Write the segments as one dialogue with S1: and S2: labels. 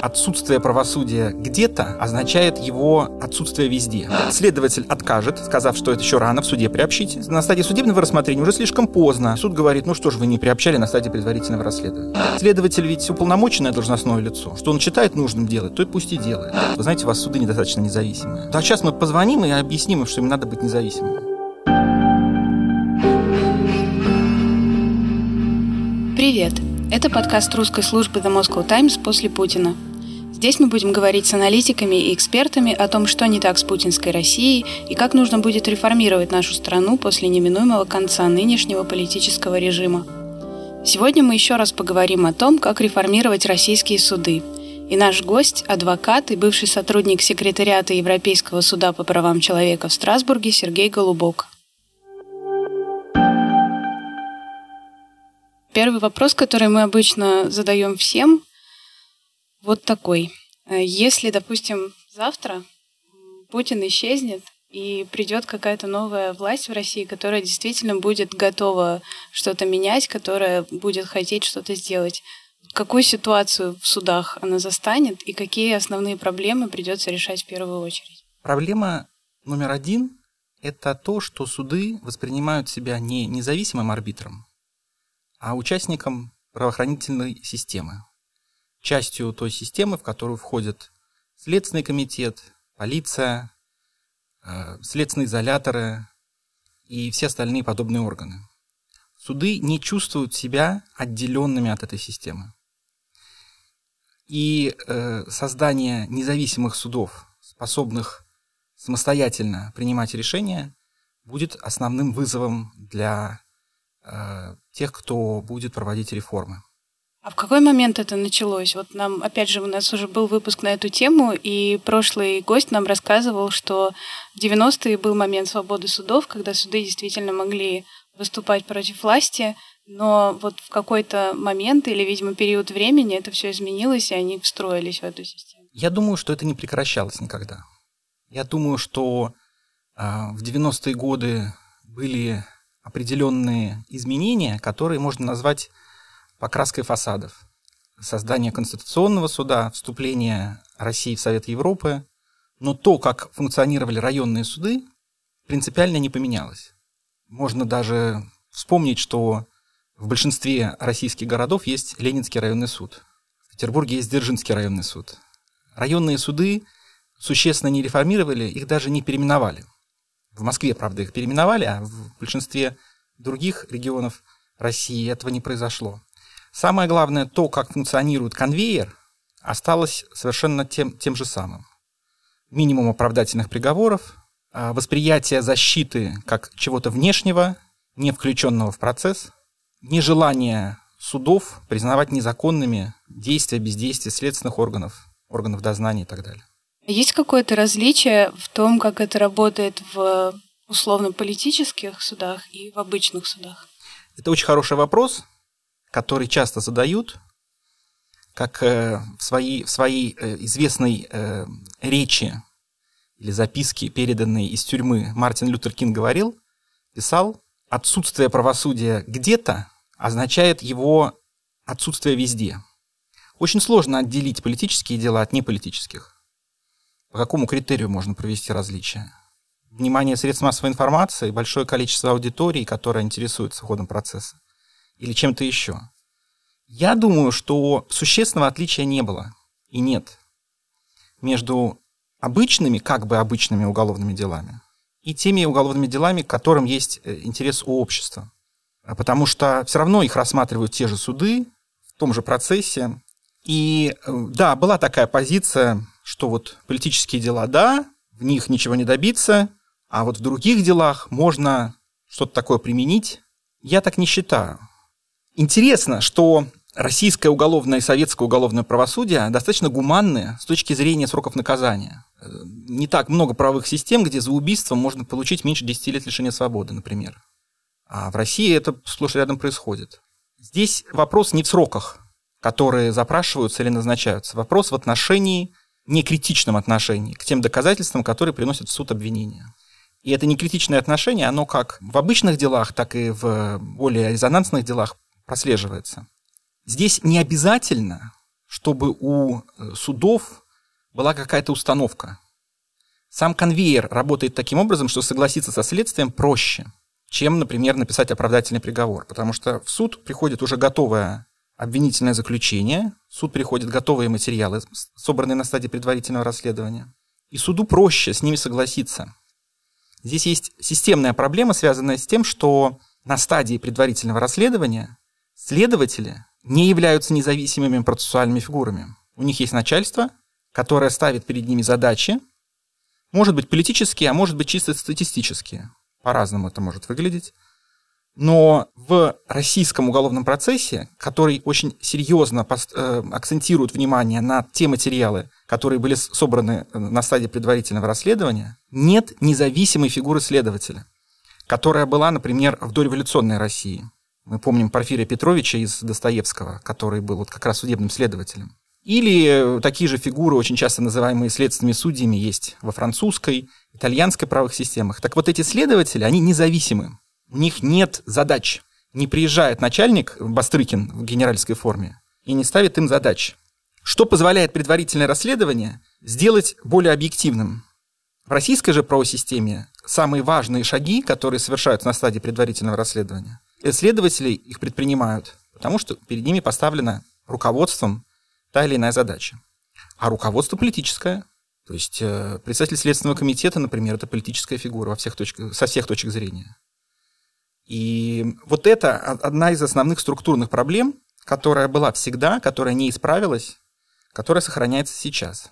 S1: Отсутствие правосудия где-то означает его отсутствие везде. Следователь откажет, сказав, что это еще рано, в суде приобщите. На стадии судебного рассмотрения уже слишком поздно. Суд говорит, ну что ж вы не приобщали на стадии предварительного расследования. Следователь ведь уполномоченное должностное лицо. Что он считает нужным делать, то и пусть и делает. Вы знаете, у вас суды недостаточно независимые. Да сейчас мы позвоним и объясним им, что им надо быть независимыми.
S2: Привет! Это подкаст русской службы The Moscow Times после Путина. Здесь мы будем говорить с аналитиками и экспертами о том, что не так с путинской Россией и как нужно будет реформировать нашу страну после неминуемого конца нынешнего политического режима. Сегодня мы еще раз поговорим о том, как реформировать российские суды. И наш гость – адвокат и бывший сотрудник секретариата Европейского суда по правам человека в Страсбурге Сергей Голубок. Первый вопрос, который мы обычно задаем всем, вот такой. Э, если, допустим, завтра Путин исчезнет, и придет какая-то новая власть в России, которая действительно будет готова что-то менять, которая будет хотеть что-то сделать. Какую ситуацию в судах она застанет и какие основные проблемы придется решать в первую очередь?
S1: Проблема номер один – это то, что суды воспринимают себя не независимым арбитром, а участником правоохранительной системы. Частью той системы, в которую входят Следственный комитет, полиция, э, следственные изоляторы и все остальные подобные органы. Суды не чувствуют себя отделенными от этой системы. И э, создание независимых судов, способных самостоятельно принимать решения, будет основным вызовом для Э, тех, кто будет проводить реформы.
S2: А в какой момент это началось? Вот нам, опять же, у нас уже был выпуск на эту тему, и прошлый гость нам рассказывал, что в 90-е был момент свободы судов, когда суды действительно могли выступать против власти, но вот в какой-то момент или, видимо, период времени это все изменилось, и они встроились в эту систему.
S1: Я думаю, что это не прекращалось никогда. Я думаю, что э, в 90-е годы были определенные изменения, которые можно назвать покраской фасадов. Создание Конституционного суда, вступление России в Совет Европы. Но то, как функционировали районные суды, принципиально не поменялось. Можно даже вспомнить, что в большинстве российских городов есть Ленинский районный суд. В Петербурге есть Дзержинский районный суд. Районные суды существенно не реформировали, их даже не переименовали. В Москве, правда, их переименовали, а в большинстве других регионов России этого не произошло. Самое главное, то, как функционирует конвейер, осталось совершенно тем, тем же самым. Минимум оправдательных приговоров, а, восприятие защиты как чего-то внешнего, не включенного в процесс, нежелание судов признавать незаконными действия, бездействия следственных органов, органов дознания и так далее.
S2: Есть какое-то различие в том, как это работает в условно-политических судах и в обычных судах?
S1: Это очень хороший вопрос, который часто задают, как э, в своей, в своей э, известной э, речи или записке, переданной из тюрьмы, Мартин Лютер Кинг говорил, писал, отсутствие правосудия где-то означает его отсутствие везде. Очень сложно отделить политические дела от неполитических. По какому критерию можно провести различия? Внимание средств массовой информации, большое количество аудитории, которая интересуется ходом процесса, или чем-то еще. Я думаю, что существенного отличия не было и нет между обычными, как бы обычными уголовными делами и теми уголовными делами, которым есть э, интерес у общества. Потому что все равно их рассматривают те же суды в том же процессе. И э, да, была такая позиция что вот политические дела, да, в них ничего не добиться, а вот в других делах можно что-то такое применить. Я так не считаю. Интересно, что российское уголовное и советское уголовное правосудие достаточно гуманное с точки зрения сроков наказания. Не так много правовых систем, где за убийство можно получить меньше 10 лет лишения свободы, например. А в России это сплошь рядом происходит. Здесь вопрос не в сроках, которые запрашиваются или назначаются. Вопрос в отношении некритичном отношении к тем доказательствам, которые приносят в суд обвинения. И это некритичное отношение, оно как в обычных делах, так и в более резонансных делах прослеживается. Здесь не обязательно, чтобы у э, судов была какая-то установка. Сам конвейер работает таким образом, что согласиться со следствием проще, чем, например, написать оправдательный приговор. Потому что в суд приходит уже готовое обвинительное заключение, в суд приходят готовые материалы, собранные на стадии предварительного расследования. И суду проще с ними согласиться. Здесь есть системная проблема, связанная с тем, что на стадии предварительного расследования следователи не являются независимыми процессуальными фигурами. У них есть начальство, которое ставит перед ними задачи, может быть политические, а может быть чисто статистические. По-разному это может выглядеть. Но в российском уголовном процессе, который очень серьезно э, акцентирует внимание на те материалы, которые были собраны э, на стадии предварительного расследования, нет независимой фигуры следователя, которая была, например, в дореволюционной России. Мы помним Порфирия Петровича из Достоевского, который был вот как раз судебным следователем. Или э, такие же фигуры, очень часто называемые следственными судьями, есть во французской, итальянской правых системах. Так вот эти следователи, они независимы. У них нет задач. Не приезжает начальник Бастрыкин в генеральской форме и не ставит им задач. Что позволяет предварительное расследование сделать более объективным. В российской же правосистеме самые важные шаги, которые совершаются на стадии предварительного расследования, следователи их предпринимают, потому что перед ними поставлена руководством та или иная задача. А руководство политическое. То есть э, председатель Следственного комитета, например, это политическая фигура во всех точках, со всех точек зрения. И вот это одна из основных структурных проблем, которая была всегда, которая не исправилась, которая сохраняется сейчас.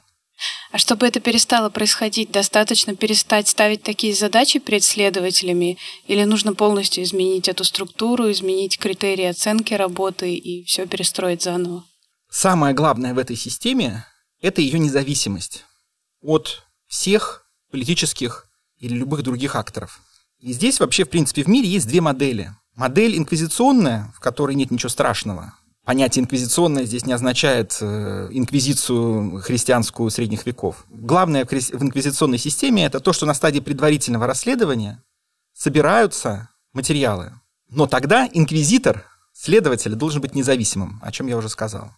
S2: А чтобы это перестало происходить, достаточно перестать ставить такие задачи перед следователями, или нужно полностью изменить эту структуру, изменить критерии оценки работы и все перестроить заново?
S1: Самое главное в этой системе – это ее независимость от всех политических или любых других акторов. И здесь вообще, в принципе, в мире есть две модели. Модель инквизиционная, в которой нет ничего страшного. Понятие инквизиционное здесь не означает э, инквизицию христианскую средних веков. Главное в инквизиционной системе это то, что на стадии предварительного расследования собираются материалы. Но тогда инквизитор, следователь, должен быть независимым, о чем я уже сказал.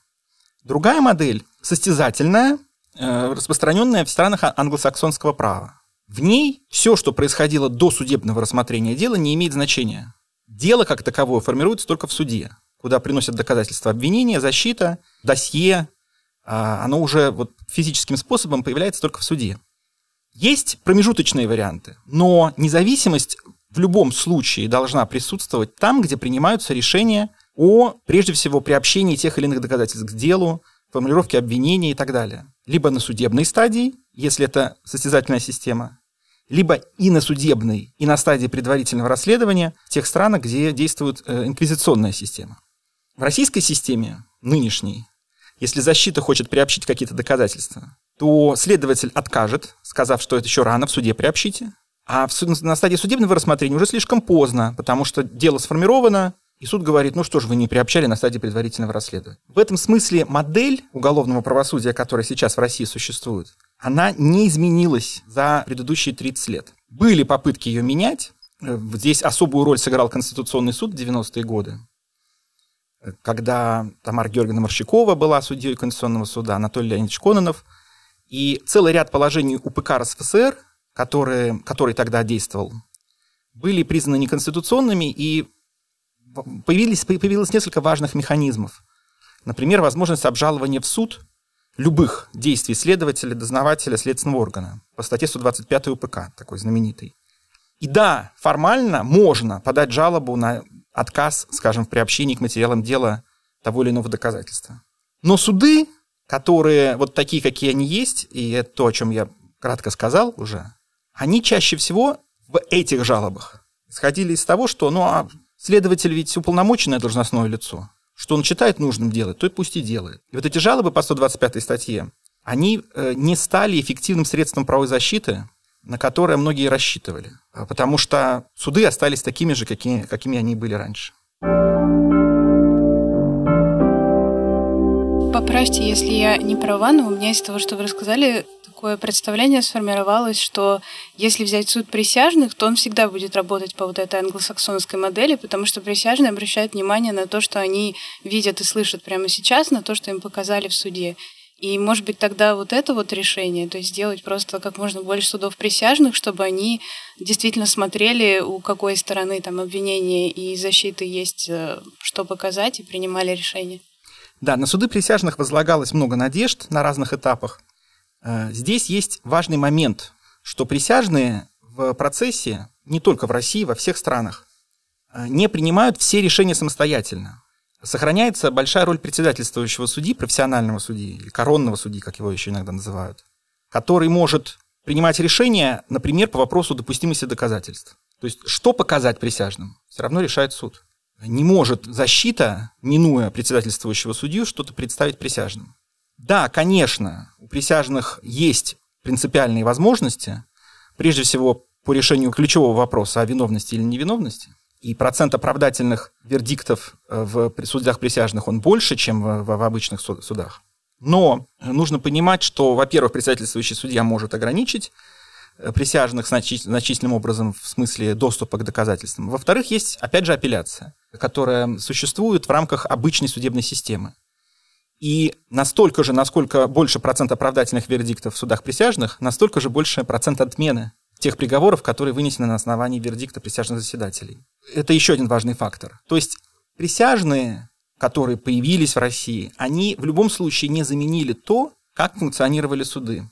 S1: Другая модель состязательная, э, распространенная в странах англосаксонского права. В ней все, что происходило до судебного рассмотрения дела, не имеет значения. Дело как таковое формируется только в суде, куда приносят доказательства обвинения, защита, досье. А оно уже вот физическим способом появляется только в суде. Есть промежуточные варианты, но независимость в любом случае должна присутствовать там, где принимаются решения о, прежде всего, приобщении тех или иных доказательств к делу, формулировке обвинения и так далее. Либо на судебной стадии, если это состязательная система, либо и на судебной, и на стадии предварительного расследования в тех странах, где действует э, инквизиционная система. В российской системе, нынешней, если защита хочет приобщить какие-то доказательства, то следователь откажет, сказав, что это еще рано, в суде приобщите. А в, на стадии судебного рассмотрения уже слишком поздно, потому что дело сформировано, и суд говорит, ну что ж, вы не приобщали на стадии предварительного расследования. В этом смысле модель уголовного правосудия, которая сейчас в России существует, она не изменилась за предыдущие 30 лет. Были попытки ее менять. Э, здесь особую роль сыграл Конституционный суд в 90-е годы, когда Тамара Георгиевна Морщакова была судьей Конституционного суда, Анатолий Леонидович Кононов, и целый ряд положений УПК РСФСР, которые, который тогда действовал, были признаны неконституционными, и появились, появилось несколько важных механизмов. Например, возможность обжалования в суд любых действий следователя, дознавателя, следственного органа по статье 125 УПК, такой знаменитый. И да, формально можно подать жалобу на отказ, скажем, в приобщении к материалам дела того или иного доказательства. Но суды, которые вот такие, какие они есть, и это то, о чем я кратко сказал уже, они чаще всего в этих жалобах исходили из того, что ну, а следователь ведь уполномоченное должностное лицо что он считает нужным делать, то и пусть и делает. И вот эти жалобы по 125 статье, они э, не стали эффективным средством правовой защиты, на которое многие рассчитывали, а потому что суды остались такими же, какими, какими они были раньше.
S2: Поправьте, если я не права, но у меня из того, что вы рассказали, такое представление сформировалось, что если взять суд присяжных, то он всегда будет работать по вот этой англосаксонской модели, потому что присяжные обращают внимание на то, что они видят и слышат прямо сейчас, на то, что им показали в суде. И, может быть, тогда вот это вот решение, то есть сделать просто как можно больше судов присяжных, чтобы они действительно смотрели, у какой стороны там обвинения и защиты есть э, что показать, и принимали решение.
S1: Да, на суды присяжных возлагалось много надежд на разных этапах. Э, здесь есть важный момент, что присяжные в процессе, не только в России, во всех странах, э, не принимают все решения самостоятельно. Сохраняется большая роль председательствующего судьи, профессионального судьи, или коронного судьи, как его еще иногда называют, который может принимать решения, например, по вопросу допустимости доказательств. То есть, что показать присяжным, все равно решает суд. Не может защита, минуя председательствующего судью, что-то представить присяжным. Да, конечно, у присяжных есть принципиальные возможности, прежде всего по решению ключевого вопроса о виновности или невиновности, и процент оправдательных вердиктов э, в судах присяжных он больше, чем в, в обычных судах. Но нужно понимать, что, во-первых, председательствующий судья может ограничить э, присяжных значительным образом в смысле доступа к доказательствам. Во-вторых, есть, опять же, апелляция, которая существует в рамках обычной судебной системы. И настолько же, насколько больше процент оправдательных вердиктов в судах присяжных, настолько же больше процент отмены тех приговоров, которые вынесены на основании вердикта присяжных заседателей. Это еще один важный фактор. То есть присяжные, которые появились в России, они в любом случае не заменили то, как функционировали суды,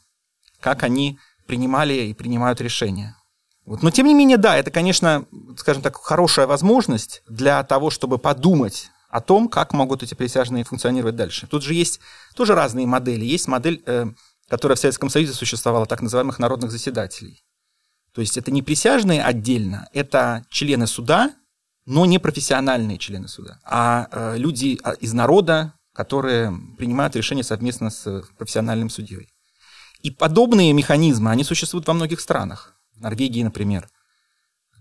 S1: как они принимали и принимают решения. Вот. Но тем не менее, да, это, конечно, скажем так, хорошая возможность для того, чтобы подумать о том, как могут эти присяжные функционировать дальше. Тут же есть тоже разные модели. Есть модель, э, которая в Советском Союзе существовала, так называемых народных заседателей. То есть это не присяжные отдельно, это члены суда, но не профессиональные члены суда, а э, люди а, из народа, которые принимают решения совместно с профессиональным судьей. И подобные механизмы, они существуют во многих странах. В Норвегии, например.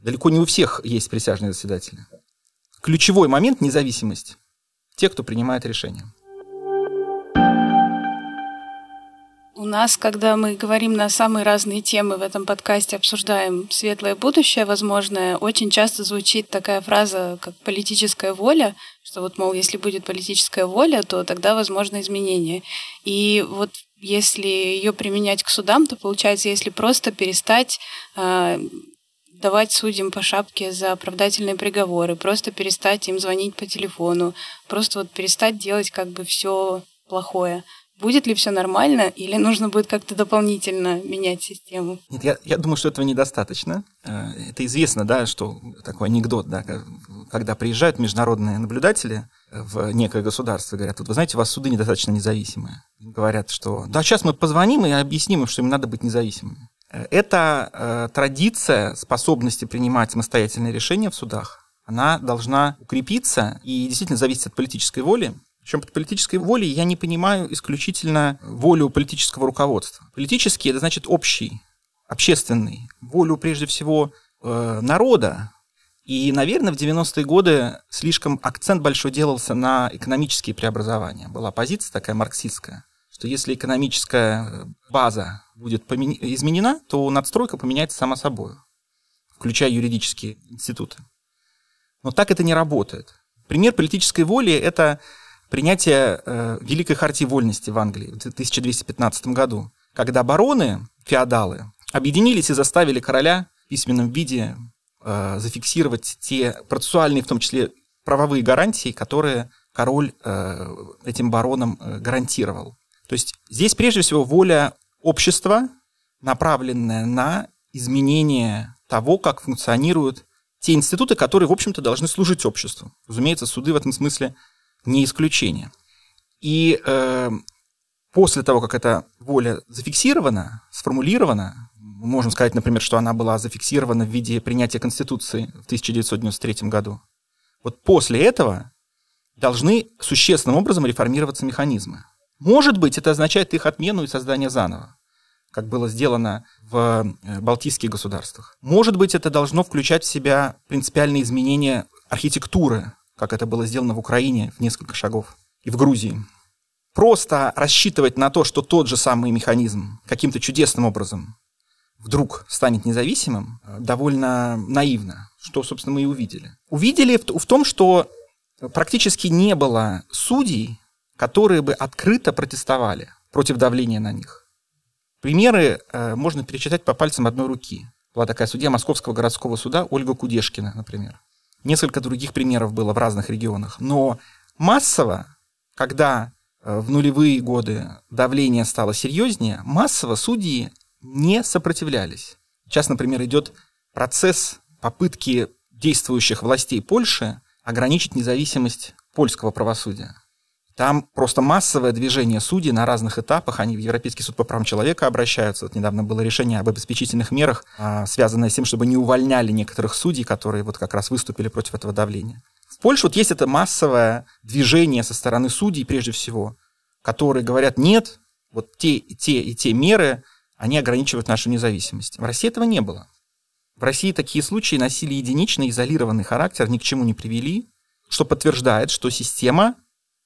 S1: Далеко не у всех есть присяжные заседатели. Ключевой момент – независимость. Те, кто принимает решения.
S2: У нас, когда мы говорим на самые разные темы в этом подкасте, обсуждаем светлое будущее возможное, очень часто звучит такая фраза, как политическая воля, что вот, мол, если будет политическая воля, то тогда возможно изменение. И вот если ее применять к судам, то получается, если просто перестать э, давать судьям по шапке за оправдательные приговоры, просто перестать им звонить по телефону, просто вот перестать делать как бы все плохое будет ли все нормально, или нужно будет как-то дополнительно менять систему?
S1: Нет, я, я думаю, что этого недостаточно. Э, это известно, да, что такой анекдот, да, когда приезжают международные наблюдатели в некое государство, говорят, вот вы знаете, у вас суды недостаточно независимые. Говорят, что да, сейчас мы позвоним и объясним им, что им надо быть независимыми. Э, эта э, традиция способности принимать самостоятельные решения в судах, она должна укрепиться и действительно зависеть от политической воли причем под политической волей я не понимаю исключительно волю политического руководства. Политический – это значит общий, общественный. Волю, прежде всего, э, народа. И, наверное, в 90-е годы слишком акцент большой делался на экономические преобразования. Была позиция такая марксистская, что если экономическая база будет помен... изменена, то надстройка поменяется сама собой, включая юридические институты. Но так это не работает. Пример политической воли – это принятие э, Великой Хартии Вольности в Англии в 1215 году, когда бароны, феодалы, объединились и заставили короля в письменном виде э, зафиксировать те процессуальные, в том числе правовые гарантии, которые король э, этим баронам э, гарантировал. То есть здесь прежде всего воля общества, направленная на изменение того, как функционируют те институты, которые, в общем-то, должны служить обществу. Разумеется, суды в этом смысле не исключение. И э, после того, как эта воля зафиксирована, сформулирована, мы можем сказать, например, что она была зафиксирована в виде принятия Конституции в 1993 году. Вот после этого должны существенным образом реформироваться механизмы. Может быть, это означает их отмену и создание заново, как было сделано в э, Балтийских государствах. Может быть, это должно включать в себя принципиальные изменения архитектуры как это было сделано в Украине в несколько шагов, и в Грузии. просто рассчитывать на то, что тот же самый механизм каким-то чудесным образом вдруг станет независимым, довольно наивно, что, собственно, мы и увидели. Увидели в, в том, что практически не было судей, которые бы открыто протестовали против давления на них. Примеры э, можно перечитать по пальцам одной руки. Была такая судья Московского городского суда Ольга Кудешкина, например. Несколько других примеров было в разных регионах. Но массово, когда э, в нулевые годы давление стало серьезнее, массово судьи не сопротивлялись. Сейчас, например, идет процесс попытки действующих властей Польши ограничить независимость польского правосудия. Там просто массовое движение судей на разных этапах. Они в Европейский суд по правам человека обращаются. Вот недавно было решение об обеспечительных мерах, а, связанное с тем, чтобы не увольняли некоторых судей, которые вот как раз выступили против этого давления. В Польше вот есть это массовое движение со стороны судей, прежде всего, которые говорят, нет, вот те и те и те меры, они ограничивают нашу независимость. В России этого не было. В России такие случаи носили единичный, изолированный характер, ни к чему не привели, что подтверждает, что система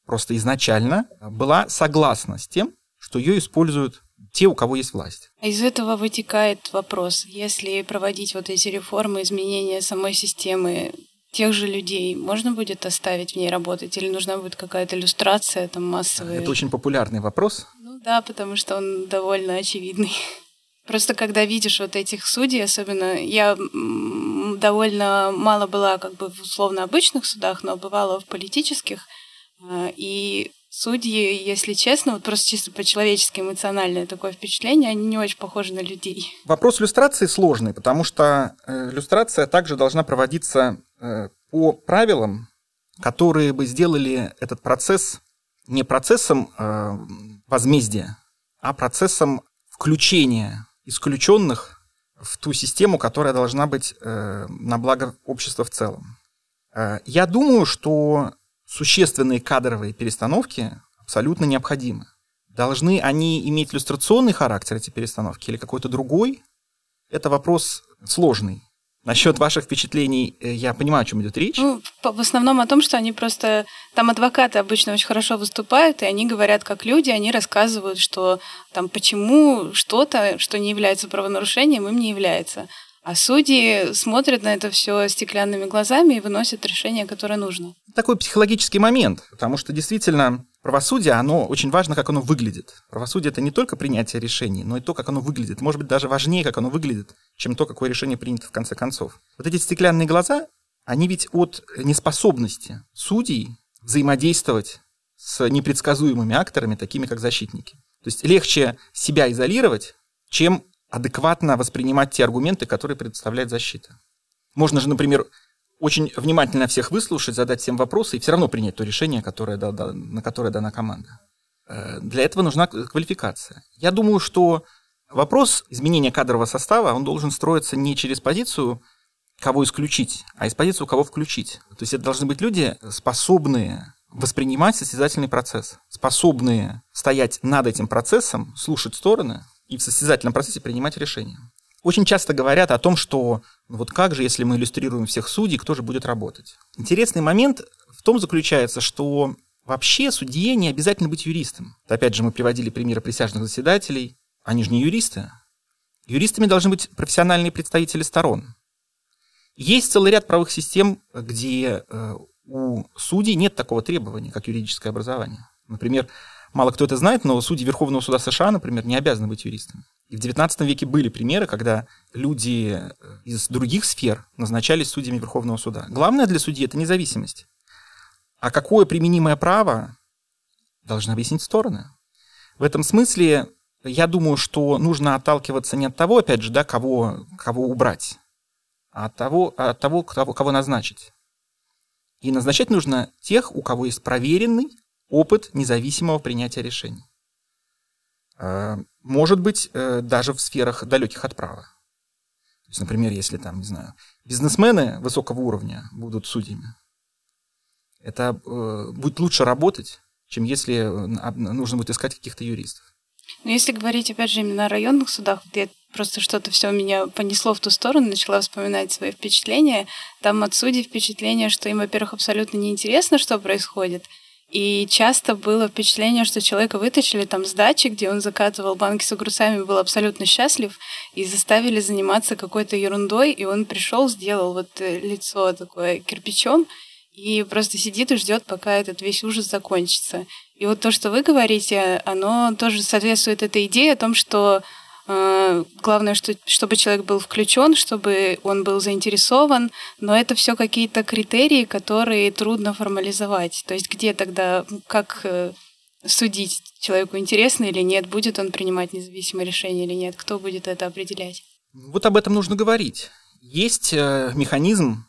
S1: просто изначально была согласна с тем, что ее используют те, у кого есть власть.
S2: Из этого вытекает вопрос, если проводить вот эти реформы, изменения самой системы, тех же людей можно будет оставить в ней работать или нужна будет какая-то иллюстрация там массовая?
S1: Это очень популярный вопрос.
S2: Ну да, потому что он довольно очевидный. Просто когда видишь вот этих судей, особенно я довольно мало была как бы в условно обычных судах, но бывала в политических, и судьи, если честно, вот просто чисто по-человечески эмоциональное такое впечатление, они не очень похожи на людей.
S1: Вопрос иллюстрации сложный, потому что э, иллюстрация также должна проводиться э, по правилам, которые бы сделали этот процесс не процессом э, возмездия, а процессом включения исключенных в ту систему, которая должна быть на благо общества в целом. Я думаю, что существенные кадровые перестановки абсолютно необходимы. Должны они иметь иллюстрационный характер, эти перестановки, или какой-то другой? Это вопрос сложный. Насчет ваших впечатлений, э, я понимаю, о чем идет речь.
S2: Ну, в основном о том, что они просто... Там адвокаты обычно очень хорошо выступают, и они говорят как люди, они рассказывают, что там почему что-то, что не является правонарушением, им не является. А судьи смотрят на это все стеклянными глазами и выносят решение, которое нужно.
S1: Такой психологический момент, потому что действительно правосудие, оно очень важно, как оно выглядит. Правосудие это не только принятие решений, но и то, как оно выглядит. Может быть, даже важнее, как оно выглядит, чем то, какое решение принято в конце концов. Вот эти стеклянные глаза, они ведь от неспособности судей взаимодействовать с непредсказуемыми акторами, такими как защитники. То есть легче себя изолировать, чем адекватно воспринимать те аргументы, которые предоставляет защита. Можно же, например, очень внимательно всех выслушать, задать всем вопросы и все равно принять то решение, которое, на которое дана команда. Э, для этого нужна квалификация. Я думаю, что вопрос изменения кадрового состава, он должен строиться не через позицию, кого исключить, а из позицию, кого включить. То есть это должны быть люди, способные воспринимать состязательный процесс, способные стоять над этим процессом, слушать стороны, и в состязательном процессе принимать решения. Очень часто говорят о том, что ну вот как же, если мы иллюстрируем всех судей, кто же будет работать. Интересный момент в том заключается, что вообще судье не обязательно быть юристом. Опять же, мы приводили примеры присяжных заседателей. Они же не юристы. Юристами должны быть профессиональные представители сторон. Есть целый ряд правовых систем, где э, у судей нет такого требования, как юридическое образование. Например, Мало кто это знает, но судьи Верховного суда США, например, не обязаны быть юристами. И в XIX веке были примеры, когда люди э, из других сфер назначались судьями Верховного суда. Главное для судьи – это независимость. А какое применимое право должны объяснить стороны. В этом смысле я думаю, что нужно отталкиваться не от того, опять же, да, кого, кого убрать, а от того, от того кого, кого назначить. И назначать нужно тех, у кого есть проверенный, опыт независимого принятия решений. А, может быть, э, даже в сферах далеких от права. То есть, например, если там, не знаю, бизнесмены высокого уровня будут судьями, это э, будет лучше работать, чем если э, нужно будет искать каких-то юристов.
S2: Но если говорить, опять же, именно о районных судах, где просто что-то все меня понесло в ту сторону, начала вспоминать свои впечатления. Там от судей впечатление, что им, во-первых, абсолютно неинтересно, что происходит, И часто было впечатление, что человека вытащили там с дачи, где он закатывал банки с огурцами, был абсолютно счастлив, и заставили заниматься какой-то ерундой, и он пришел, сделал вот э, лицо такое кирпичом, и просто сидит и ждет, пока этот весь ужас закончится. И вот то, что вы говорите, оно тоже соответствует этой идее о том, что главное, что, чтобы человек был включен, чтобы он был заинтересован, но это все какие-то критерии, которые трудно формализовать. То есть где тогда, как э, судить человеку интересно или нет, будет он принимать независимое решение или нет, кто будет это определять?
S1: Вот об этом нужно говорить. Есть э, механизм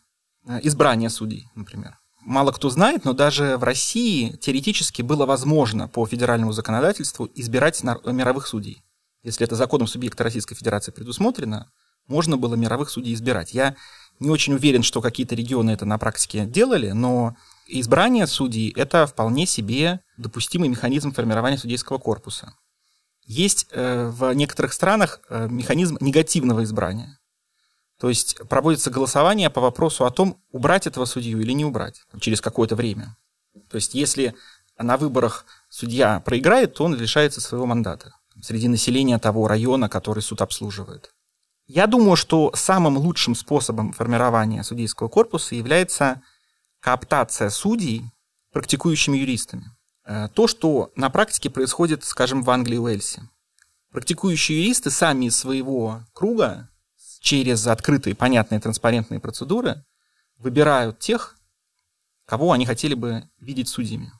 S1: Э, избрания судей, например. Мало кто знает, но даже в России теоретически было возможно по федеральному законодательству избирать мировых судей. Если это законом субъекта Российской Федерации предусмотрено, можно было мировых судей избирать. Я не очень уверен, что какие-то регионы это на практике делали, но избрание судей – это вполне себе допустимый механизм формирования судейского корпуса. Есть э, в некоторых странах э, механизм негативного избрания. То есть проводится голосование по вопросу о том, убрать этого судью или не убрать через какое-то время. То есть если на выборах судья проиграет, то он лишается своего мандата среди населения того района, который суд обслуживает. Я думаю, что самым лучшим способом формирования судейского корпуса является кооптация судей практикующими юристами. Э, то, что на практике происходит, скажем, в Англии и Уэльсе. Практикующие юристы сами из своего круга через открытые, понятные, транспарентные процедуры выбирают тех, кого они хотели бы видеть судьями.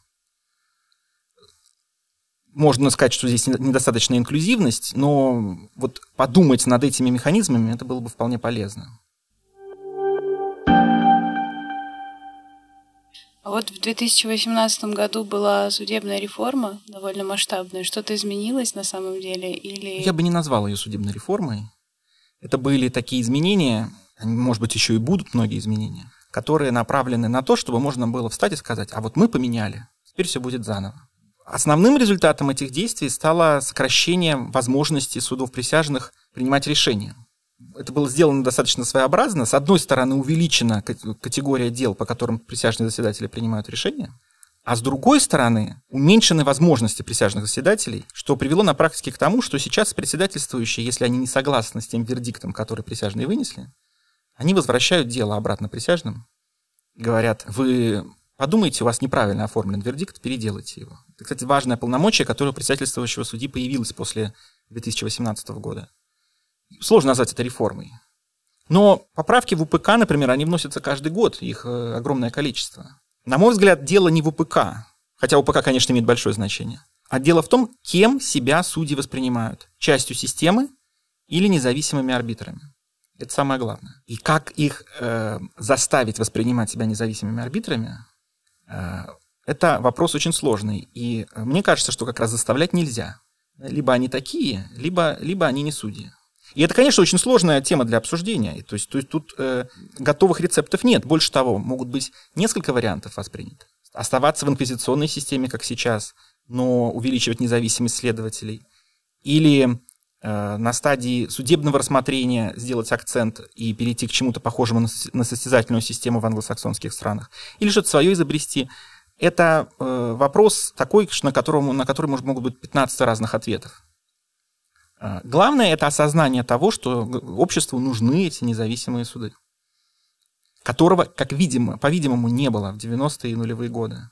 S1: Можно сказать, что здесь недостаточная инклюзивность, но вот подумать над этими механизмами это было бы вполне полезно.
S2: А вот в 2018 году была судебная реформа, довольно масштабная. Что-то изменилось на самом деле? Или...
S1: Я бы не назвал ее судебной реформой. Это были такие изменения, может быть, еще и будут многие изменения, которые направлены на то, чтобы можно было встать и сказать, а вот мы поменяли, теперь все будет заново. Основным результатом этих действий стало сокращение возможности судов присяжных принимать решения. Это было сделано достаточно своеобразно. С одной стороны, увеличена категория дел, по которым присяжные заседатели принимают решения, а с другой стороны, уменьшены возможности присяжных заседателей, что привело на практике к тому, что сейчас председательствующие, если они не согласны с тем вердиктом, который присяжные вынесли, они возвращают дело обратно присяжным, говорят, вы подумайте, у вас неправильно оформлен вердикт, переделайте его. Это, кстати, важное полномочие, которое у председательствующего судьи появилось после 2018 года. Сложно назвать это реформой. Но поправки в УПК, например, они вносятся каждый год, их э, огромное количество. На мой взгляд, дело не в УПК, хотя УПК, конечно, имеет большое значение, а дело в том, кем себя судьи воспринимают. Частью системы или независимыми арбитрами. Это самое главное. И как их э, заставить воспринимать себя независимыми арбитрами, это вопрос очень сложный. И мне кажется, что как раз заставлять нельзя. Либо они такие, либо, либо они не судьи. И это, конечно, очень сложная тема для обсуждения. То есть, то есть тут э, готовых рецептов нет. Больше того, могут быть несколько вариантов воспринято. Оставаться в инквизиционной системе, как сейчас, но увеличивать независимость следователей. Или э, на стадии судебного рассмотрения сделать акцент и перейти к чему-то похожему на, состязательную систему в англосаксонских странах. Или что-то свое изобрести. Это э, вопрос такой, на, которому, на который могут быть 15 разных ответов. А, главное – это осознание того, что обществу нужны эти независимые суды, которого, как видимо, по-видимому, не было в 90-е и нулевые годы,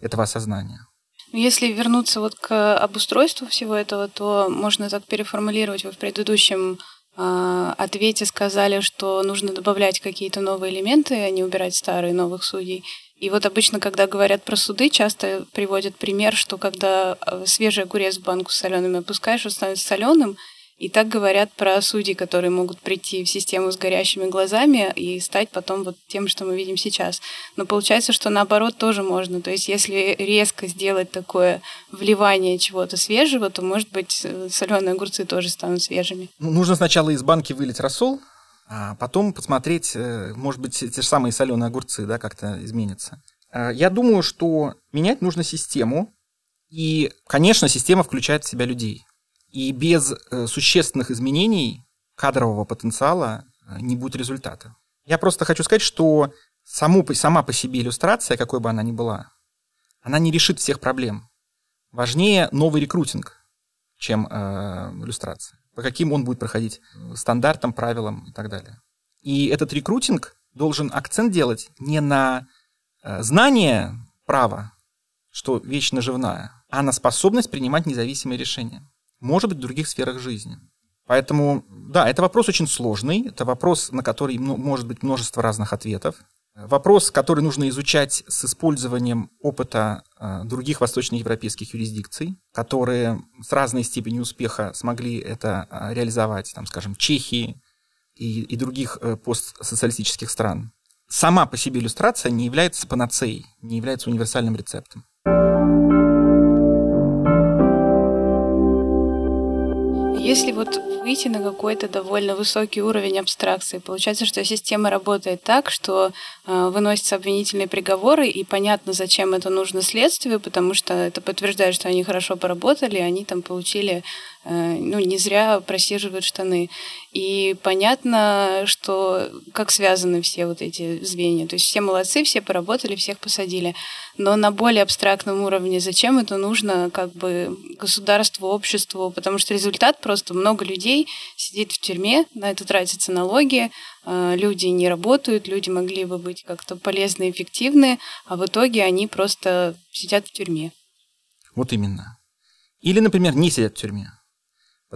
S1: этого осознания.
S2: Ну, если вернуться вот к обустройству всего этого, то можно так переформулировать. Вы в предыдущем э, ответе сказали, что нужно добавлять какие-то новые элементы, а не убирать старые новых судей. И вот обычно, когда говорят про суды, часто приводят пример, что когда э, свежий огурец в банку с солеными опускаешь, он становится соленым, и так говорят про судей, которые могут прийти в систему с горящими глазами и стать потом вот тем, что мы видим сейчас. Но получается, что наоборот тоже можно. То есть если резко сделать такое вливание чего-то свежего, то, может быть, э, соленые огурцы тоже станут свежими.
S1: Ну, нужно сначала из банки вылить рассол, а потом посмотреть, э, может быть, те же самые соленые огурцы, да, как-то изменятся. А, я думаю, что менять нужно систему, и, конечно, система включает в себя людей. И без э, существенных изменений кадрового потенциала э, не будет результата. Я просто хочу сказать, что саму, сама по себе иллюстрация, какой бы она ни была, она не решит всех проблем. Важнее новый рекрутинг, чем э, иллюстрация. По каким он будет проходить стандартам, правилам и так далее. И этот рекрутинг должен акцент делать не на э, знание права, что вещь наживная, а на способность принимать независимые решения. Может быть, в других сферах жизни. Поэтому, да, это вопрос очень сложный, это вопрос, на который может быть множество разных ответов. Вопрос, который нужно изучать с использованием опыта э, других восточноевропейских юрисдикций, которые с разной степенью успеха смогли это э, реализовать, там, скажем, Чехии и, и других э, постсоциалистических стран. Сама по себе иллюстрация не является панацеей, не является универсальным рецептом.
S2: Если вот выйти на какой-то довольно высокий уровень абстракции, получается, что система работает так, что э, выносятся обвинительные приговоры, и понятно, зачем это нужно следствию, потому что это подтверждает, что они хорошо поработали, они там получили ну, не зря просиживают штаны. И понятно, что как связаны все вот эти звенья. То есть все молодцы, все поработали, всех посадили. Но на более абстрактном уровне зачем это нужно как бы государству, обществу? Потому что результат просто много людей сидит в тюрьме, на это тратятся налоги, э, люди не работают, люди могли бы быть как-то полезны, эффективны, а в итоге они просто сидят в тюрьме.
S1: Вот именно. Или, например, не сидят в тюрьме.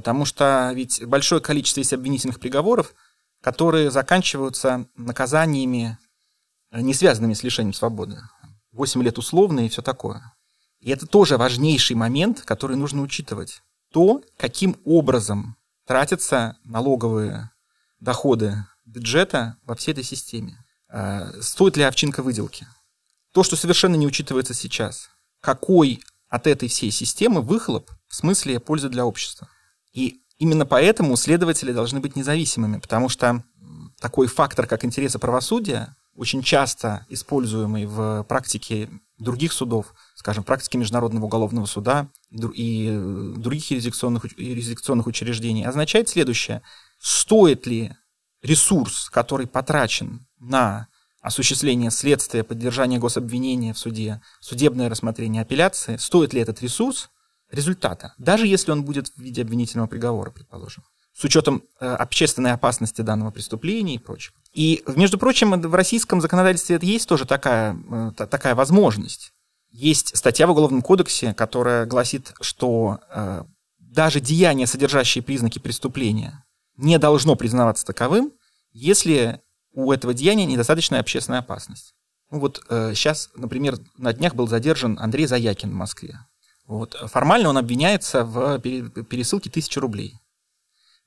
S1: Потому что ведь большое количество есть обвинительных приговоров, которые заканчиваются наказаниями, э, не связанными с лишением свободы. 8 лет условно и все такое. И это тоже важнейший момент, который нужно учитывать. То, каким образом тратятся налоговые доходы бюджета во всей этой системе. Э, стоит ли овчинка выделки? То, что совершенно не учитывается сейчас. Какой от этой всей системы выхлоп в смысле пользы для общества? И именно поэтому следователи должны быть независимыми, потому что такой фактор, как интересы правосудия, очень часто используемый в практике других судов, скажем, практике Международного уголовного суда и других юрисдикционных, юрисдикционных учреждений, означает следующее. Стоит ли ресурс, который потрачен на осуществление следствия, поддержание гособвинения в суде, судебное рассмотрение апелляции, стоит ли этот ресурс результата, даже если он будет в виде обвинительного приговора, предположим, с учетом э, общественной опасности данного преступления и прочего. И, между прочим, в российском законодательстве есть тоже такая, э, такая возможность. Есть статья в Уголовном кодексе, которая гласит, что э, даже деяние, содержащее признаки преступления, не должно признаваться таковым, если у этого деяния недостаточная общественная опасность. Ну вот э, сейчас, например, на днях был задержан Андрей Заякин в Москве. Вот. Формально он обвиняется в пересылке тысячи рублей.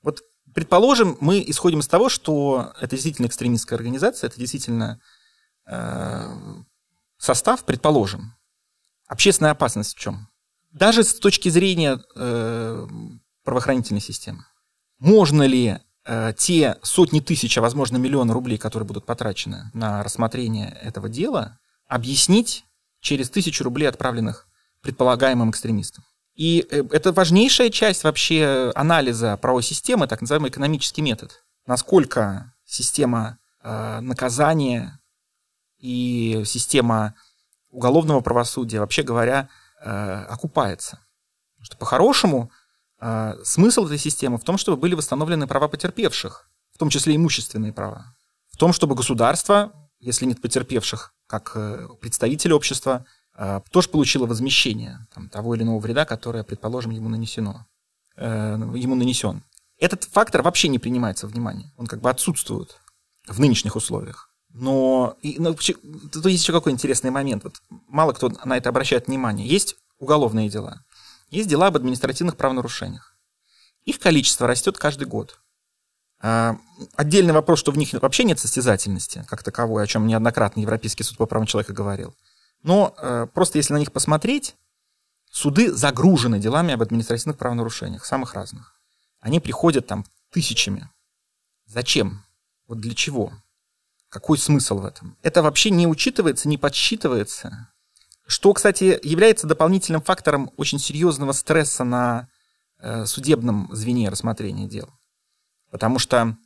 S1: Вот, предположим, мы исходим из того, что это действительно экстремистская организация, это действительно э, состав, предположим. Общественная опасность в чем? Даже с точки зрения э, правоохранительной системы. Можно ли э, те сотни тысяч, а возможно миллионы рублей, которые будут потрачены на рассмотрение этого дела, объяснить через тысячу рублей, отправленных предполагаемым экстремистам. И э, это важнейшая часть вообще анализа правовой системы, так называемый экономический метод. Насколько система э, наказания и система уголовного правосудия, вообще говоря, э, окупается. Потому что по-хорошему э, смысл этой системы в том, чтобы были восстановлены права потерпевших, в том числе имущественные права. В том, чтобы государство, если нет потерпевших, как э, представители общества, тоже получила возмещение там, того или иного вреда, которое, предположим, ему нанесено, э, ему нанесен. Этот фактор вообще не принимается в внимание. Он как бы отсутствует в нынешних условиях. Но и, ну, тут есть еще какой интересный момент. Вот мало кто на это обращает внимание. Есть уголовные дела, есть дела об административных правонарушениях. Их количество растет каждый год. А, отдельный вопрос, что в них вообще нет состязательности, как таковой, о чем неоднократно Европейский суд по правам человека говорил. Но э, просто если на них посмотреть, суды загружены делами об административных правонарушениях, самых разных. Они приходят там тысячами. Зачем? Вот для чего? Какой смысл в этом? Это вообще не учитывается, не подсчитывается. Что, кстати, является дополнительным фактором очень серьезного стресса на э, судебном звене рассмотрения дел. Потому что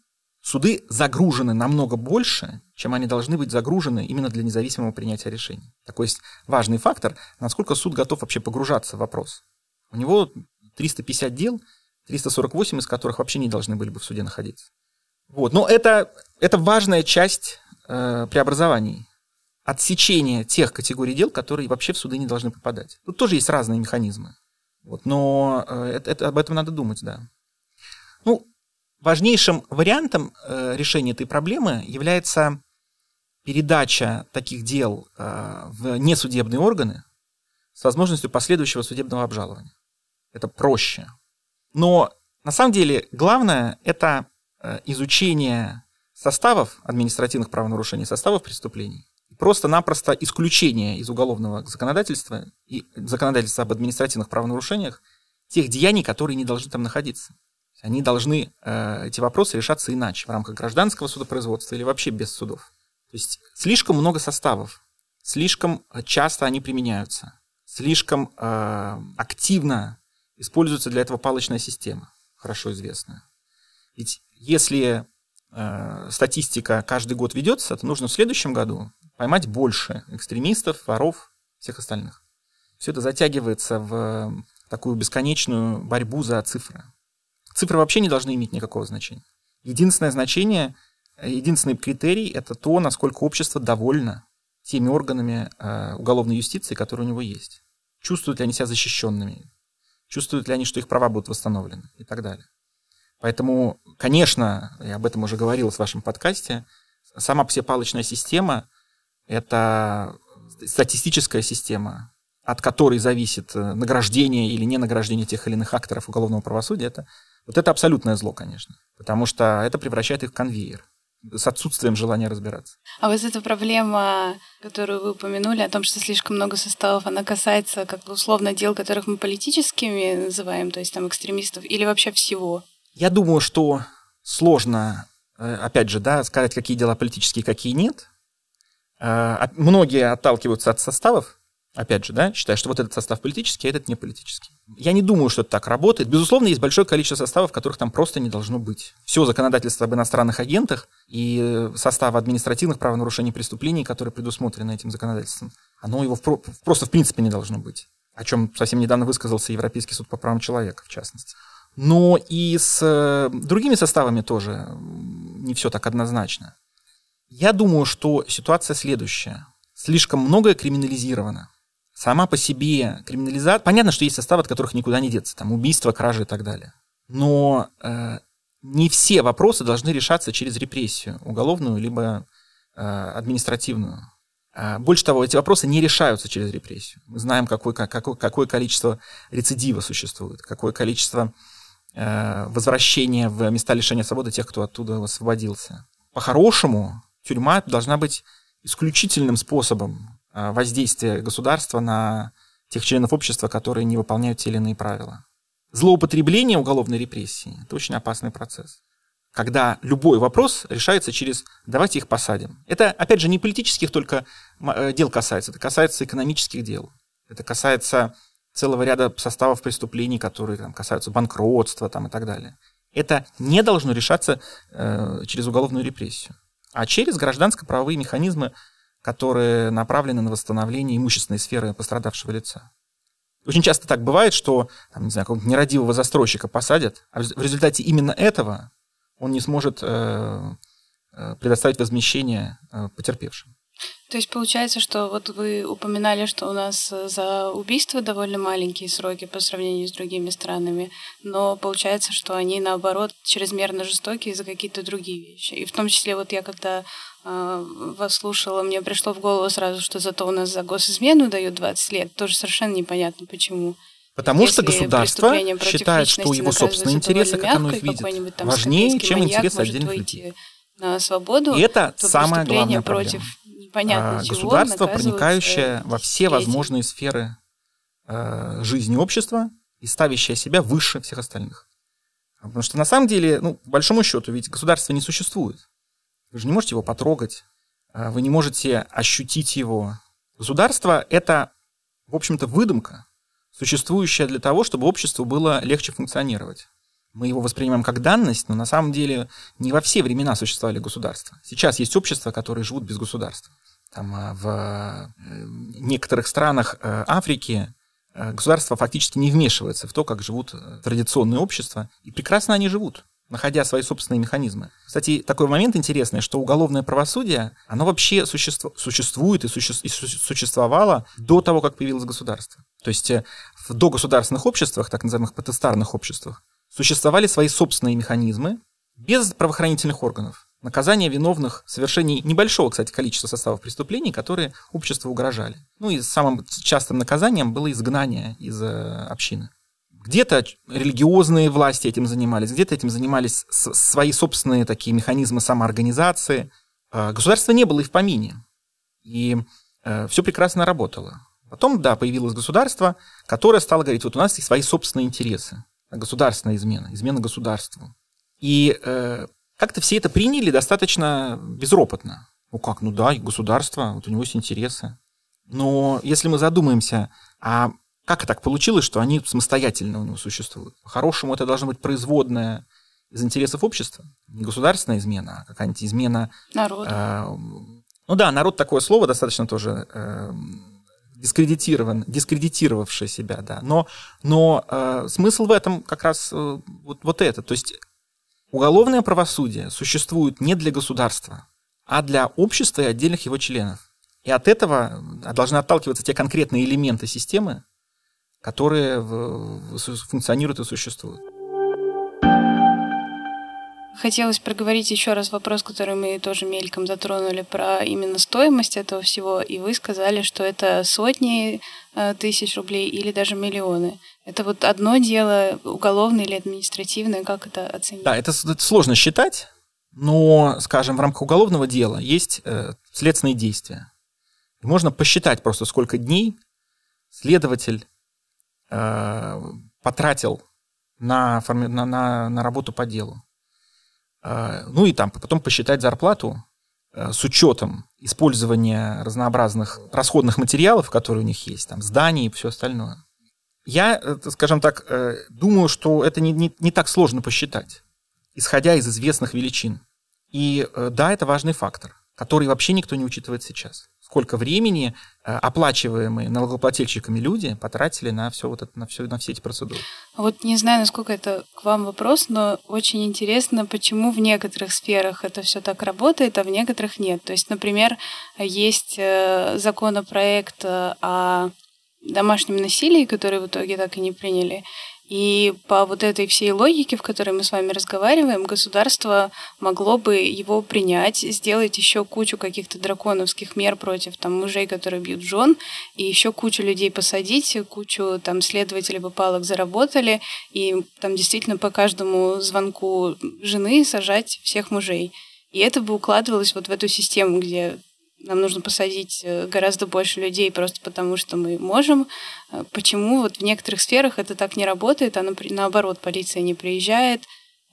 S1: суды загружены намного больше, чем они должны быть загружены именно для независимого принятия решений. Такой есть важный фактор, насколько суд готов вообще погружаться в вопрос. У него 350 дел, 348 из которых вообще не должны были бы в суде находиться. Вот. Но это, это важная часть э, преобразований. Отсечение тех категорий дел, которые вообще в суды не должны попадать. Тут тоже есть разные механизмы. Вот, но э, это, об этом надо думать, да. Ну, важнейшим вариантом э, решения этой проблемы является передача таких дел э, в несудебные органы с возможностью последующего судебного обжалования. Это проще. Но на самом деле главное это э, изучение составов административных правонарушений, составов преступлений. Просто-напросто исключение из уголовного законодательства и законодательства об административных правонарушениях тех деяний, которые не должны там находиться. Они должны, э, эти вопросы решаться иначе, в рамках гражданского судопроизводства или вообще без судов. То есть слишком много составов, слишком часто они применяются, слишком э, активно используется для этого палочная система, хорошо известная. Ведь если э, статистика каждый год ведется, то нужно в следующем году поймать больше экстремистов, воров, всех остальных. Все это затягивается в такую бесконечную борьбу за цифры. Цифры вообще не должны иметь никакого значения. Единственное значение, единственный критерий – это то, насколько общество довольно теми органами э, уголовной юстиции, которые у него есть. Чувствуют ли они себя защищенными, чувствуют ли они, что их права будут восстановлены и так далее. Поэтому, конечно, я об этом уже говорил в вашем подкасте, сама псепалочная система – это статистическая система, от которой зависит э, награждение или не награждение тех или иных акторов уголовного правосудия, это вот это абсолютное зло, конечно, потому что это превращает их в конвейер с отсутствием желания разбираться.
S2: А вот эта проблема, которую вы упомянули, о том, что слишком много составов, она касается, как бы условно, дел, которых мы политическими называем, то есть там экстремистов, или вообще всего?
S1: Я думаю, что сложно, э, опять же, да, сказать, какие дела политические, какие нет. Э, многие отталкиваются от составов, опять же, да, считая, что вот этот состав политический, а этот не политический. Я не думаю, что это так работает. Безусловно, есть большое количество составов, которых там просто не должно быть. Все законодательство об иностранных агентах и состав административных правонарушений преступлений, которые предусмотрены этим законодательством, оно его просто в принципе не должно быть. О чем совсем недавно высказался Европейский суд по правам человека, в частности. Но и с э, другими составами тоже не все так однозначно. Я думаю, что ситуация следующая. Слишком многое криминализировано сама по себе криминализация... Понятно, что есть составы, от которых никуда не деться, там убийство, кражи и так далее. Но э, не все вопросы должны решаться через репрессию, уголовную либо э, административную. Э, больше того, эти вопросы не решаются через репрессию. Мы знаем, какое, какое, какое количество рецидива существует, какое количество э, возвращения в места лишения свободы тех, кто оттуда освободился. По-хорошему, тюрьма должна быть исключительным способом воздействие государства на тех членов общества, которые не выполняют те или иные правила. Злоупотребление уголовной репрессии – это очень опасный процесс. Когда любой вопрос решается через «давайте их посадим». Это, опять же, не политических только э, дел касается, это касается экономических дел. Это касается целого ряда составов преступлений, которые там, касаются банкротства там, и так далее. Это не должно решаться э, через уголовную репрессию, а через гражданско-правовые механизмы которые направлены на восстановление имущественной сферы пострадавшего лица. Очень часто так бывает, что там, не знаю, нерадивого застройщика посадят, а в результате именно этого он не сможет э, э, предоставить возмещение э, потерпевшим.
S2: То есть получается, что вот вы упоминали, что у нас э, за убийство довольно маленькие сроки по сравнению с другими странами, но получается, что они наоборот чрезмерно жестокие за какие-то другие вещи. И в том числе вот я когда вас слушала, мне пришло в голову сразу, что зато у нас за госизмену дают 20 лет. Тоже совершенно непонятно почему.
S1: Потому Если что государство считает, что его собственные интересы, как оно их видит, важнее, чем интересы отдельных людей.
S2: На свободу,
S1: и это самая главная проблема. непонятно а, чего Государство, проникающее во все возможные сферы э, жизни общества и ставящее себя выше всех остальных. Потому что на самом деле, ну, по большому счету, ведь государство не существует. Вы же не можете его потрогать, а, вы не можете ощутить его. Государство — это, в общем-то, выдумка, существующая для того, чтобы обществу было легче функционировать. мы его воспринимаем как данность, но на самом деле не во все времена существовали государства. Сейчас есть общества, которые живут без государства. Там, а, в э, некоторых странах э, Африки э, государство фактически не вмешивается в то, как живут традиционные общества, и прекрасно они живут находя свои собственные механизмы. Кстати, такой момент интересный, что уголовное правосудие, оно вообще существу, существует и, суще, и существовало до того, как появилось государство. То есть в догосударственных обществах, так называемых протестарных обществах, существовали свои собственные механизмы без правоохранительных органов. Наказание виновных в совершении небольшого, кстати, количества составов преступлений, которые обществу угрожали. Ну и самым частым наказанием было изгнание из э, общины. Где-то религиозные власти этим занимались, где-то этим занимались свои собственные такие механизмы самоорганизации. А государства не было и в помине. И э, все прекрасно работало. Потом, да, появилось государство, которое стало говорить, вот у нас есть свои собственные интересы. Государственная измена, измена государству. И э, как-то все это приняли достаточно безропотно. Ну как, ну да, государство, вот у него есть интересы. Но если мы задумаемся, а как так получилось, что они самостоятельно у него существуют? По-хорошему, это должно быть производная из интересов общества, не государственная измена, а какая-нибудь измена...
S2: Народа.
S1: Э, ну да, народ такое слово достаточно тоже э, дискредитирован, дискредитировавший себя, да. Но, но э, смысл в этом как раз э, вот, вот это. То есть уголовное правосудие существует не для государства, а для общества и отдельных его членов. И от этого должны отталкиваться те конкретные элементы системы, которые функционируют и существуют.
S2: Хотелось проговорить еще раз вопрос, который мы тоже мельком затронули про именно стоимость этого всего, и вы сказали, что это сотни э, тысяч рублей или даже миллионы. Это вот одно дело, уголовное или административное, как это оценить?
S1: Да, это, это сложно считать, но, скажем, в рамках уголовного дела есть э, следственные действия. Можно посчитать просто, сколько дней следователь э, потратил на, на, на, на работу по делу. Э, ну и там потом посчитать зарплату э, с учетом использования разнообразных расходных материалов, которые у них есть, там зданий и все остальное. Я, скажем так, думаю, что это не, не, не так сложно посчитать, исходя из известных величин. И да, это важный фактор, который вообще никто не учитывает сейчас сколько времени э, оплачиваемые налогоплательщиками люди потратили на все вот это, на все, на все эти процедуры.
S2: Вот не знаю, насколько это к вам вопрос, но очень интересно, почему в некоторых сферах это все так работает, а в некоторых нет. То есть, например, есть э, законопроект э, о домашнем насилии, который в итоге так и не приняли. И по вот этой всей логике, в которой мы с вами разговариваем, государство могло бы его принять, сделать еще кучу каких-то драконовских мер против там мужей, которые бьют жен, и еще кучу людей посадить, кучу там следователей бы заработали, и там действительно по каждому звонку жены сажать всех мужей. И это бы укладывалось вот в эту систему, где нам нужно посадить э, гораздо больше людей просто потому, что мы можем. Э, почему вот в некоторых сферах это так не работает, а наоборот, полиция не приезжает,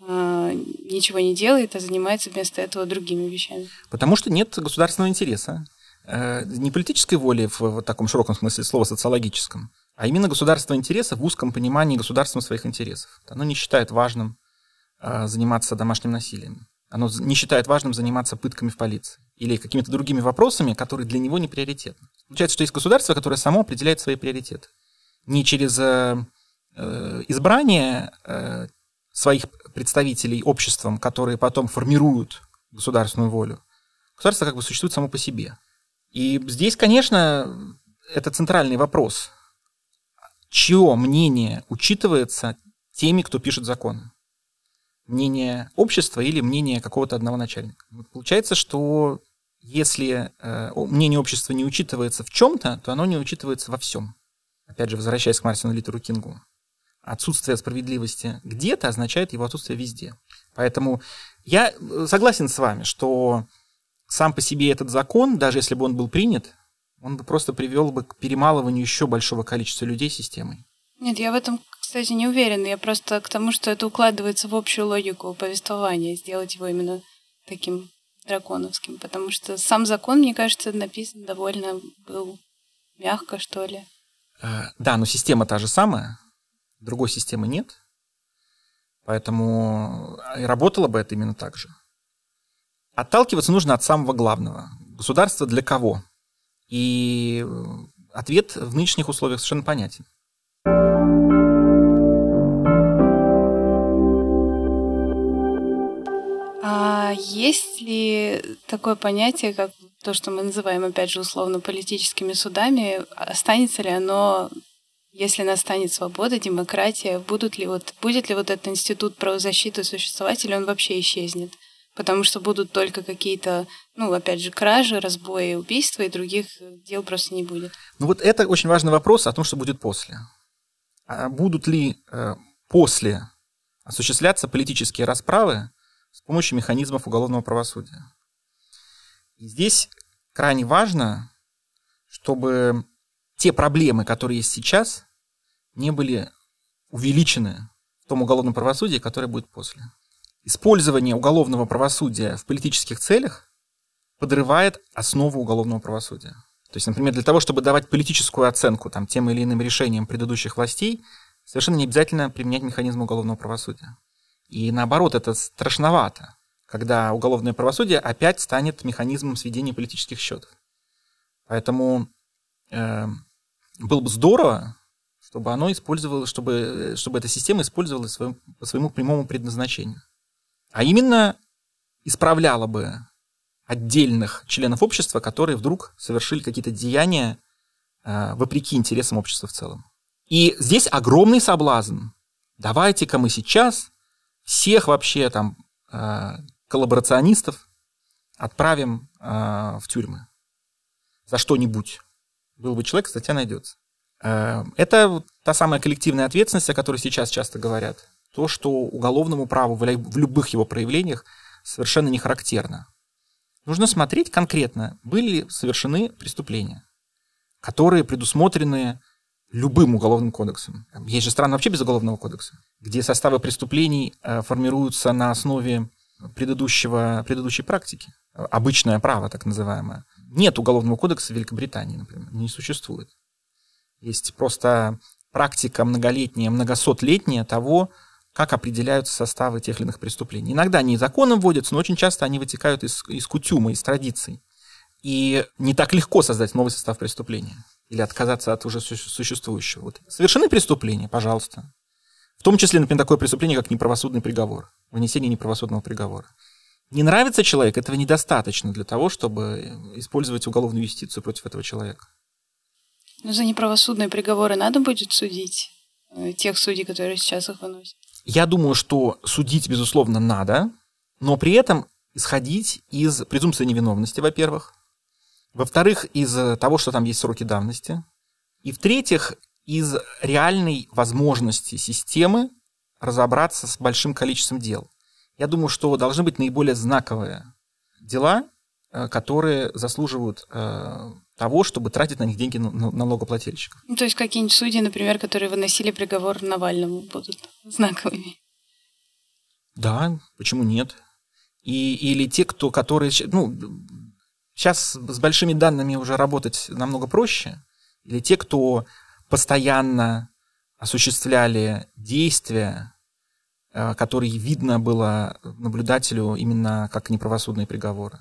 S2: э, ничего не делает, а занимается вместо этого другими вещами?
S1: Потому что нет государственного интереса. Не политической воли в таком широком смысле слова социологическом, а именно государственного интереса в узком понимании государством своих интересов. Оно не считает важным заниматься домашним насилием. Оно не считает важным заниматься пытками в полиции или какими-то другими вопросами, которые для него не приоритетны. Получается, что есть государство, которое само определяет свои приоритеты. Не через э, э, избрание э, своих представителей обществом, которые потом формируют государственную волю. Государство как бы существует само по себе. И здесь, конечно, это центральный вопрос. Чье мнение учитывается теми, кто пишет законы? Мнение общества или мнение какого-то одного начальника. Вот получается, что если э, мнение общества не учитывается в чем-то, то оно не учитывается во всем. Опять же, возвращаясь к Мартину Лютеру Кингу. Отсутствие справедливости где-то означает его отсутствие везде. Поэтому я э, согласен с вами, что сам по себе этот закон, даже если бы он был принят, он бы просто привел бы к перемалыванию еще большого количества людей системой.
S2: Нет, я в этом кстати, не уверена. Я просто к тому, что это укладывается в общую логику повествования, сделать его именно таким драконовским. Потому что сам закон, мне кажется, написан довольно был мягко, что ли.
S1: Э, да, но система та же самая. Другой системы нет. Поэтому и работало бы это именно так же. Отталкиваться нужно от самого главного. Государство для кого? И ответ в нынешних условиях совершенно понятен.
S2: А есть ли такое понятие, как то, что мы называем, опять же, условно-политическими судами, останется ли оно, если настанет свобода, демократия, будут ли вот, будет ли вот этот институт правозащиты существовать, или он вообще исчезнет? Потому что будут только какие-то, ну, опять же, кражи, разбои, убийства, и других дел просто не будет.
S1: Ну вот это очень важный вопрос о том, что будет после. А будут ли э, после осуществляться политические расправы с помощью механизмов уголовного правосудия? И здесь крайне важно, чтобы те проблемы, которые есть сейчас, не были увеличены в том уголовном правосудии, которое будет после. Использование уголовного правосудия в политических целях подрывает основу уголовного правосудия. То есть, например, для того, чтобы давать политическую оценку там, тем или иным решениям предыдущих властей, совершенно не обязательно применять механизм уголовного правосудия. И наоборот, это страшновато когда уголовное правосудие опять станет механизмом сведения политических счетов. Поэтому э, было бы здорово, чтобы оно использовалось, чтобы, чтобы эта система использовалась своим, по своему прямому предназначению. А именно исправляла бы отдельных членов общества, которые вдруг совершили какие-то деяния э, вопреки интересам общества в целом. И здесь огромный соблазн. Давайте-ка мы сейчас всех вообще там э, коллаборационистов отправим э, в тюрьмы за что-нибудь. Был бы человек, статья найдется. Э, это та самая коллективная ответственность, о которой сейчас часто говорят. То, что уголовному праву в любых его проявлениях совершенно не характерно. Нужно смотреть конкретно, были ли совершены преступления, которые предусмотрены любым уголовным кодексом. Есть же страны вообще без уголовного кодекса, где составы преступлений э, формируются на основе предыдущего, предыдущей практики. Обычное право, так называемое. Нет уголовного кодекса в Великобритании, например, не существует. Есть просто практика многолетняя, многосотлетняя того, как определяются составы тех или иных преступлений. Иногда они законом вводятся, но очень часто они вытекают из, из кутюма, из традиций. И не так легко создать новый состав преступления или отказаться от уже существующего. Вот. Совершены преступления, пожалуйста. В том числе, например, такое преступление, как неправосудный приговор, вынесение неправосудного приговора. Не нравится человек, этого недостаточно для того, чтобы использовать уголовную юстицию против этого человека.
S2: Но за неправосудные приговоры надо будет судить э, тех судей, которые сейчас их выносят?
S1: Я думаю, что судить, безусловно, надо, но при этом исходить из презумпции невиновности, во-первых, во-вторых, из того, что там есть сроки давности, и в-третьих, из реальной возможности системы разобраться с большим количеством дел. Я думаю, что должны быть наиболее знаковые дела, э, которые заслуживают э, того, чтобы тратить на них деньги налогоплательщиков.
S2: Ну, то есть какие-нибудь судьи, например, которые выносили приговор Навальному, будут знаковыми.
S1: Да, почему нет? И, или те, кто, которые... Ну, сейчас с большими данными уже работать намного проще. Или те, кто постоянно осуществляли действия, э, которые видно было наблюдателю именно как неправосудные приговоры.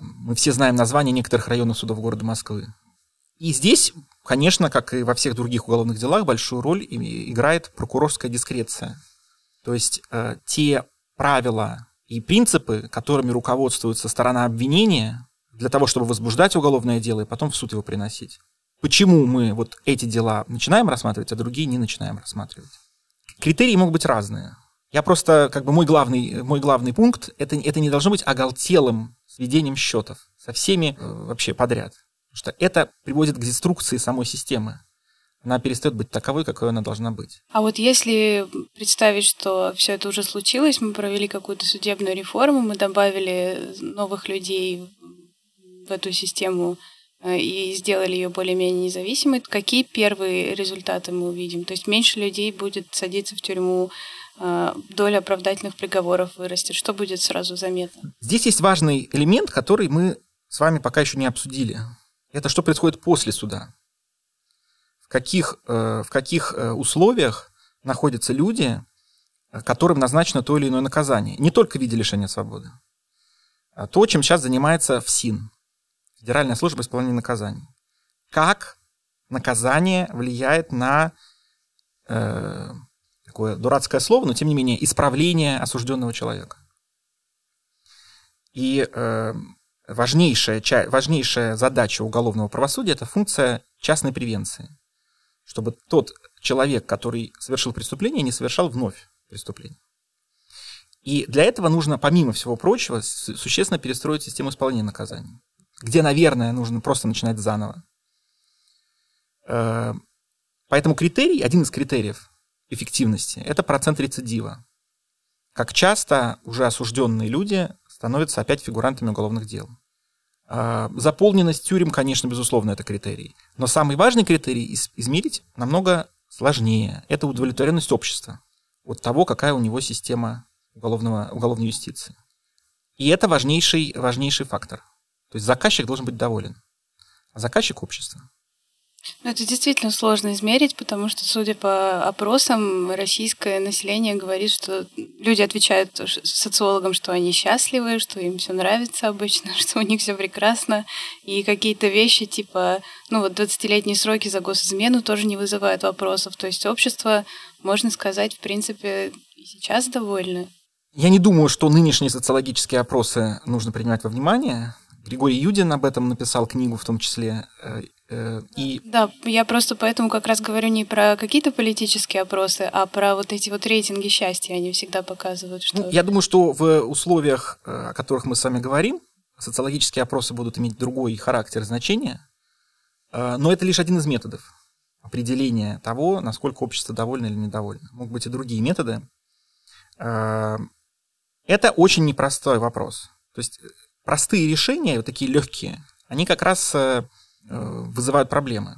S1: Мы все знаем названия некоторых районов судов города Москвы. И здесь, конечно, как и во всех других уголовных делах, большую роль играет прокурорская дискреция. То есть э, те правила и принципы, которыми руководствуется сторона обвинения для того, чтобы возбуждать уголовное дело и потом в суд его приносить почему мы вот эти дела начинаем рассматривать, а другие не начинаем рассматривать. Критерии могут быть разные. Я просто, как бы мой главный, мой главный пункт, это, это не должно быть оголтелым сведением счетов со всеми э, вообще подряд. Потому что это приводит к деструкции самой системы. Она перестает быть таковой, какой она должна быть.
S2: А вот если представить, что все это уже случилось, мы провели какую-то судебную реформу, мы добавили новых людей в эту систему и сделали ее более-менее независимой, какие первые результаты мы увидим? То есть меньше людей будет садиться в тюрьму, э, доля оправдательных приговоров вырастет. Что будет сразу заметно?
S1: Здесь есть важный элемент, который мы с вами пока еще не обсудили. Это что происходит после суда. В каких, э, в каких условиях находятся люди, которым назначено то или иное наказание. Не только в виде лишения свободы. А то, чем сейчас занимается ФСИН, Федеральная служба исполнения наказаний. Как наказание влияет на э, такое дурацкое слово, но тем не менее исправление осужденного человека. И э, важнейшая, важнейшая задача уголовного правосудия – это функция частной превенции. Чтобы тот человек, который совершил преступление, не совершал вновь преступление. И для этого нужно, помимо всего прочего, существенно перестроить систему исполнения наказаний, где, наверное, нужно просто начинать заново. Э, поэтому критерий, один из критериев эффективности, это процент рецидива. Как часто уже осужденные люди становятся опять фигурантами уголовных дел. А, заполненность тюрем, конечно, безусловно, это критерий. Но самый важный критерий измерить намного сложнее. Это удовлетворенность общества от того, какая у него система уголовного, уголовной юстиции. И это важнейший, важнейший фактор. То есть заказчик должен быть доволен. А заказчик – общество.
S2: Ну, это действительно сложно измерить, потому что, судя по опросам, российское население говорит, что люди отвечают социологам, что они счастливы, что им все нравится обычно, что у них все прекрасно, и какие-то вещи типа, ну вот 20-летние сроки за госизмену тоже не вызывают вопросов. То есть общество, можно сказать, в принципе, и сейчас довольно.
S1: Я не думаю, что нынешние социологические опросы нужно принимать во внимание. Григорий Юдин об этом написал книгу в том числе. Э,
S2: э, и... Да, я просто поэтому как раз говорю не про какие-то политические опросы, а про вот эти вот рейтинги счастья. Они всегда показывают, что... Ну,
S1: я думаю, что в условиях, э, о которых мы с вами говорим, социологические опросы будут иметь другой характер значения, но это лишь один из методов определения того, насколько общество довольно или недовольно. Могут быть и другие методы. Это очень непростой вопрос. То есть простые решения, вот такие легкие, они как раз э, э, вызывают проблемы.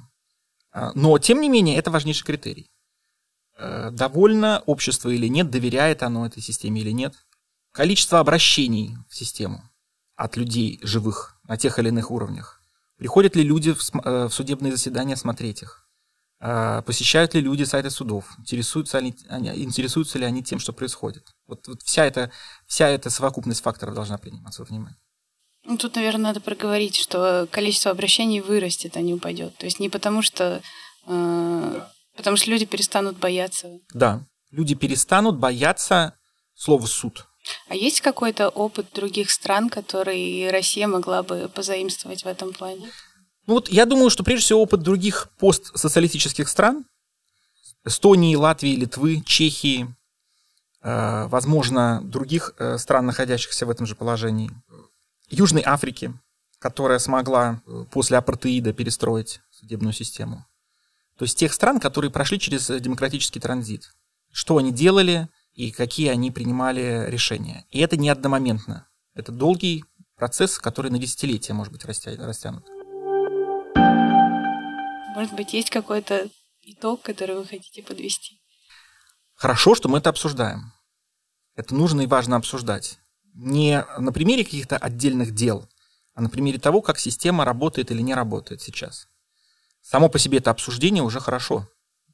S1: А, но, тем не менее, это важнейший критерий. Э, довольно общество или нет, доверяет оно этой системе или нет. Количество обращений в систему от людей живых на тех или иных уровнях. Приходят ли люди в судебные заседания смотреть их? А, посещают ли люди сайты судов? Интересуются, ли, интересуются ли они тем, что происходит? Вот, вот вся, эта, вся эта совокупность факторов должна приниматься во внимание.
S2: Ну, тут, наверное, надо проговорить, что количество обращений вырастет, а не упадет. То есть не потому, что э, потому что люди перестанут бояться.
S1: Да, люди перестанут бояться слова суд.
S2: А есть какой-то опыт других стран, который Россия могла бы позаимствовать в этом плане?
S1: Ну вот я думаю, что прежде всего опыт других постсоциалистических стран, Эстонии, Латвии, Литвы, Чехии, э, возможно, других э, стран, находящихся в этом же положении, Южной Африки, которая смогла э, после апартеида перестроить судебную систему. То есть тех стран, которые прошли через демократический транзит. Что они делали и какие они принимали решения. И это не одномоментно. Это долгий процесс, который на десятилетия может быть растянут.
S2: Может быть, есть какой-то итог, который вы хотите подвести?
S1: Хорошо, что мы это обсуждаем. Это нужно и важно обсуждать не на примере каких-то отдельных дел, а на примере того, как система работает или не работает сейчас. Само по себе это обсуждение уже хорошо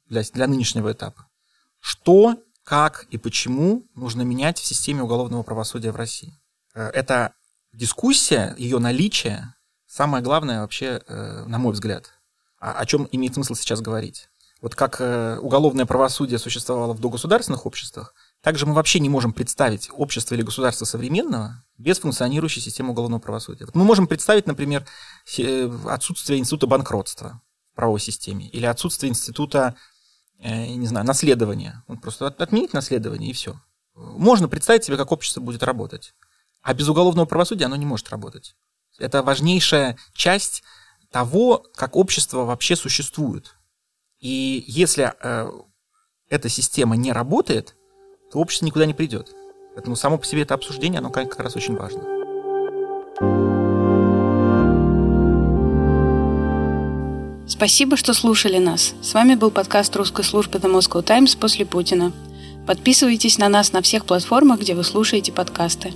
S1: для, для нынешнего этапа. Что, как и почему нужно менять в системе уголовного правосудия в России? Э, это дискуссия, ее наличие, самое главное вообще, э, на мой взгляд. О чем имеет смысл сейчас говорить? Вот как э, уголовное правосудие существовало в догосударственных обществах, также мы вообще не можем представить общество или государство современного без функционирующей системы уголовного правосудия. Мы можем представить, например, э, отсутствие института банкротства в правовой системе или отсутствие института, э, не знаю, наследования. Он просто отменить наследование и все. Можно представить себе, как общество будет работать. А без уголовного правосудия оно не может работать. Это важнейшая часть того, как общество вообще существует. И если э, эта система не работает, то общество никуда не придет. Поэтому само по себе это обсуждение, оно как раз очень важно.
S2: Спасибо, что слушали нас. С вами был подкаст русской службы The Moscow Times после Путина. Подписывайтесь на нас на всех платформах, где вы слушаете подкасты.